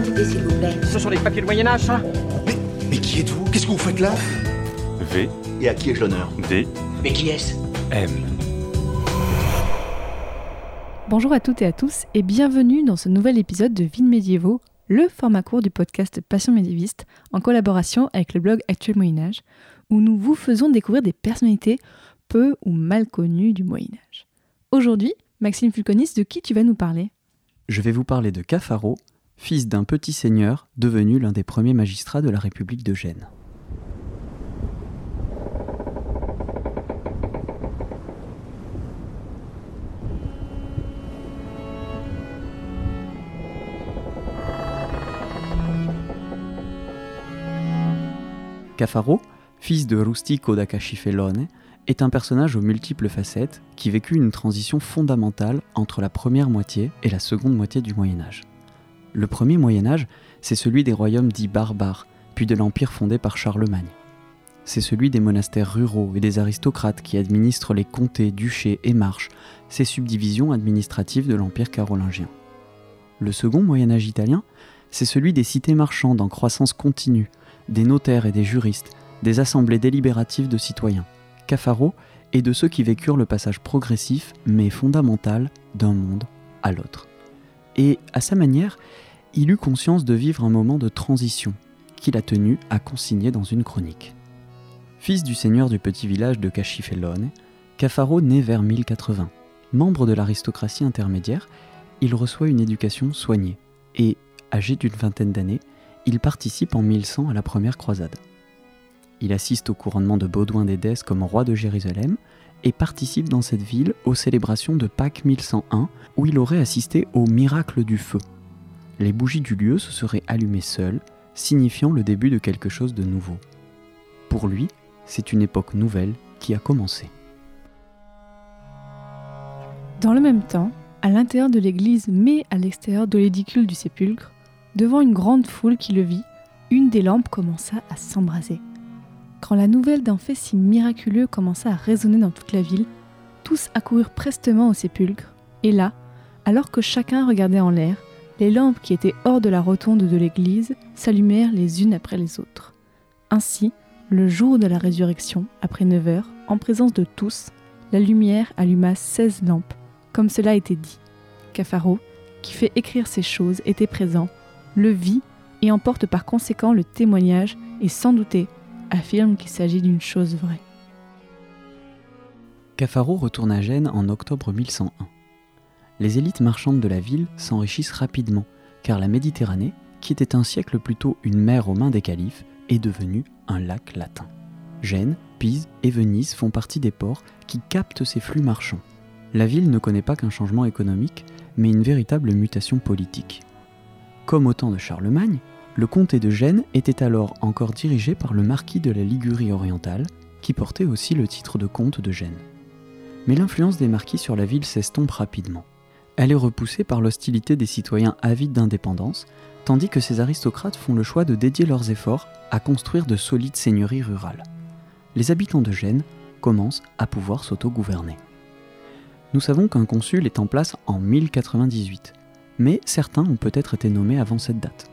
d'identité, s'il vous plaît. Ce sont les papiers du Moyen-Âge, ça Mais, mais qui êtes-vous? Qu'est-ce que vous faites là? V, Et à qui ai-je l'honneur? D, Mais qui est-ce? M. Bonjour à toutes et à tous et bienvenue dans ce nouvel épisode de Vines médiévaux, le format court du podcast Passion médiéviste en collaboration avec le blog Actuel Moyen Âge où nous vous faisons découvrir des personnalités peu ou mal connues du Moyen Âge. Aujourd'hui, Maxime Fulconis, de qui tu vas nous parler? Je vais vous parler de Cafaro, fils d'un petit seigneur devenu l'un des premiers magistrats de la République de Gênes. Cafaro, fils de Rustico da Cacifellone, est un personnage aux multiples facettes qui vécut une transition fondamentale entre la première moitié et la seconde moitié du Moyen Âge. Le premier Moyen Âge, c'est celui des royaumes dits barbares, puis de l'empire fondé par Charlemagne. C'est celui des monastères ruraux et des aristocrates qui administrent les comtés, duchés et marches, ces subdivisions administratives de l'empire carolingien. Le second Moyen Âge italien, c'est celui des cités marchandes en croissance continue, des notaires et des juristes, des assemblées délibératives de citoyens. Cafaro est de ceux qui vécurent le passage progressif mais fondamental d'un monde à l'autre. Et à sa manière, il eut conscience de vivre un moment de transition qu'il a tenu à consigner dans une chronique. Fils du seigneur du petit village de Cacifellone, Cafaro naît vers 1080. Membre de l'aristocratie intermédiaire, il reçoit une éducation soignée et, âgé d'une vingtaine d'années, il participe en 1100 à la première croisade. Il assiste au couronnement de Baudouin d'Édesse comme roi de Jérusalem et participe dans cette ville aux célébrations de Pâques 1101 où il aurait assisté au miracle du feu. Les bougies du lieu se seraient allumées seules, signifiant le début de quelque chose de nouveau. Pour lui, c'est une époque nouvelle qui a commencé. Dans le même temps, à l'intérieur de l'église mais à l'extérieur de l'édicule du sépulcre, devant une grande foule qui le vit, une des lampes commença à s'embraser. Quand la nouvelle d'un fait si miraculeux commença à résonner dans toute la ville, tous accoururent prestement au sépulcre, et là, alors que chacun regardait en l'air, les lampes qui étaient hors de la rotonde de l'église s'allumèrent les unes après les autres. Ainsi, le jour de la résurrection, après 9 heures, en présence de tous, la lumière alluma 16 lampes, comme cela était dit. Cafaro, qui fait écrire ces choses, était présent, le vit et emporte par conséquent le témoignage et sans douter affirme qu'il s'agit d'une chose vraie. Cafaro retourne à Gênes en octobre 1101. Les élites marchandes de la ville s'enrichissent rapidement, car la Méditerranée, qui était un siècle plus tôt une mer aux mains des califes, est devenue un lac latin. Gênes, Pise et Venise font partie des ports qui captent ces flux marchands. La ville ne connaît pas qu'un changement économique, mais une véritable mutation politique. Comme au temps de Charlemagne, le comté de Gênes était alors encore dirigé par le marquis de la Ligurie orientale, qui portait aussi le titre de comte de Gênes. Mais l'influence des marquis sur la ville s'estompe rapidement. Elle est repoussée par l'hostilité des citoyens avides d'indépendance, tandis que ces aristocrates font le choix de dédier leurs efforts à construire de solides seigneuries rurales. Les habitants de Gênes commencent à pouvoir s'autogouverner. Nous savons qu'un consul est en place en 1098, mais certains ont peut-être été nommés avant cette date.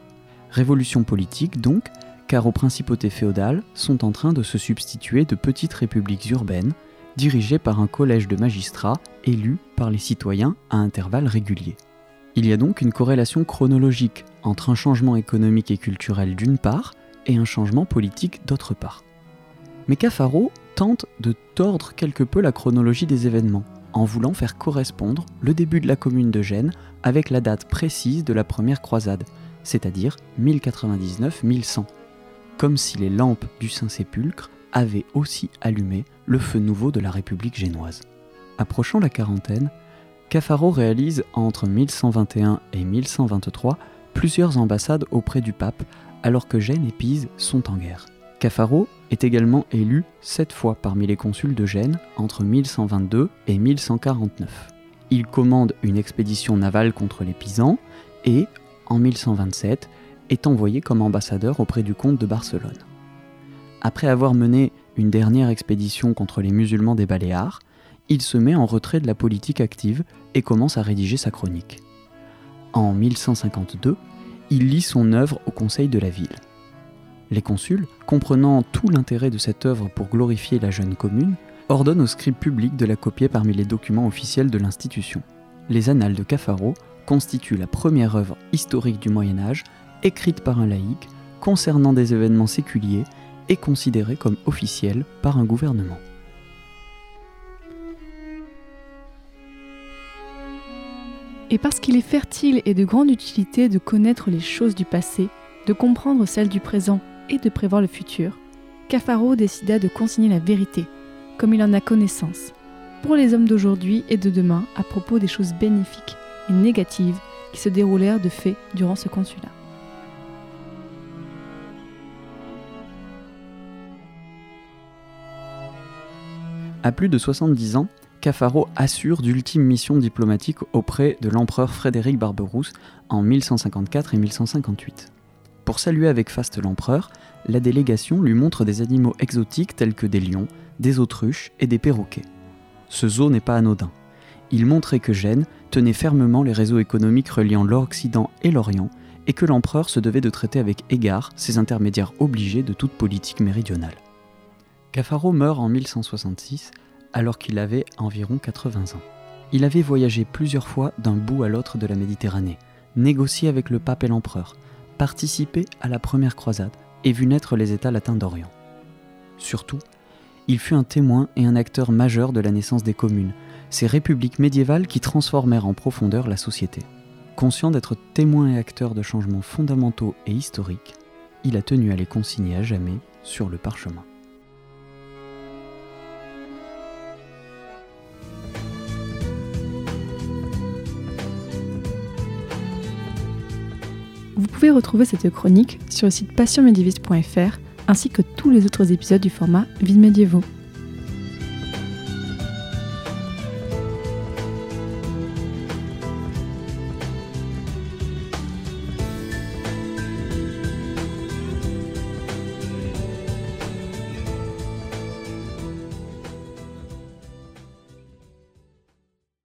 Révolution politique donc, car aux principautés féodales sont en train de se substituer de petites républiques urbaines, dirigées par un collège de magistrats élus par les citoyens à intervalles réguliers. Il y a donc une corrélation chronologique entre un changement économique et culturel d'une part et un changement politique d'autre part. Mais Cafaro tente de tordre quelque peu la chronologie des événements, en voulant faire correspondre le début de la commune de Gênes avec la date précise de la première croisade, c'est-à-dire 1099-1100, comme si les lampes du Saint-Sépulcre avaient aussi allumé le feu nouveau de la République génoise. Approchant la quarantaine, Cafaro réalise entre 1121 et 1123 plusieurs ambassades auprès du pape, alors que Gênes et Pise sont en guerre. Cafaro est également élu sept fois parmi les consuls de Gênes entre 1122 et 1149. Il commande une expédition navale contre les Pisans et, en 1127, est envoyé comme ambassadeur auprès du comte de Barcelone. Après avoir mené une dernière expédition contre les musulmans des Baléares, il se met en retrait de la politique active et commence à rédiger sa chronique. En 1152, il lit son œuvre au conseil de la ville. Les consuls, comprenant tout l'intérêt de cette œuvre pour glorifier la jeune commune, ordonnent au scribe public de la copier parmi les documents officiels de l'institution. Les Annales de Cafaro constituent la première œuvre historique du Moyen Âge, écrite par un laïc, concernant des événements séculiers et considérée comme officielle par un gouvernement. Et parce qu'il est fertile et de grande utilité de connaître les choses du passé, de comprendre celles du présent et de prévoir le futur, Cafaro décida de consigner la vérité, comme il en a connaissance, pour les hommes d'aujourd'hui et de demain à propos des choses bénéfiques et négatives qui se déroulèrent de fait durant ce consulat. À plus de 70 ans, Cafaro assure d'ultimes missions diplomatiques auprès de l'empereur Frédéric Barberousse en 1154 et 1158. Pour saluer avec faste l'empereur, la délégation lui montre des animaux exotiques tels que des lions, des autruches et des perroquets. Ce zoo n'est pas anodin. Il montrait que Gênes tenait fermement les réseaux économiques reliant l'Occident et l'Orient et que l'empereur se devait de traiter avec égard ses intermédiaires obligés de toute politique méridionale. Cafaro meurt en 1166 alors qu'il avait environ 80 ans. Il avait voyagé plusieurs fois d'un bout à l'autre de la Méditerranée, négocié avec le pape et l'empereur, participé à la première croisade et vu naître les États latins d'Orient. Surtout, il fut un témoin et un acteur majeur de la naissance des communes, ces républiques médiévales qui transformèrent en profondeur la société. Conscient d'être témoin et acteur de changements fondamentaux et historiques, il a tenu à les consigner à jamais sur le parchemin. Vous pouvez retrouver cette chronique sur le site passionmédiéviste.fr ainsi que tous les autres épisodes du format Vie médiévaux.